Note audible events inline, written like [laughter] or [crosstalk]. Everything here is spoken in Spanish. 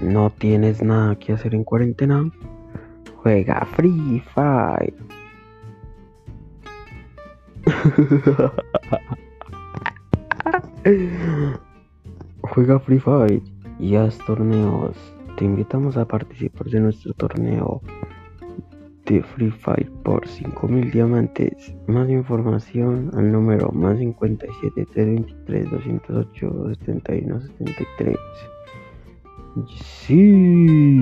¿No tienes nada que hacer en cuarentena? Juega Free Fire. [laughs] Juega Free Fire y haz torneos. Te invitamos a participar de nuestro torneo de Free Fire por 5000 diamantes. Más información al número más 57 323 208 71 73. de si.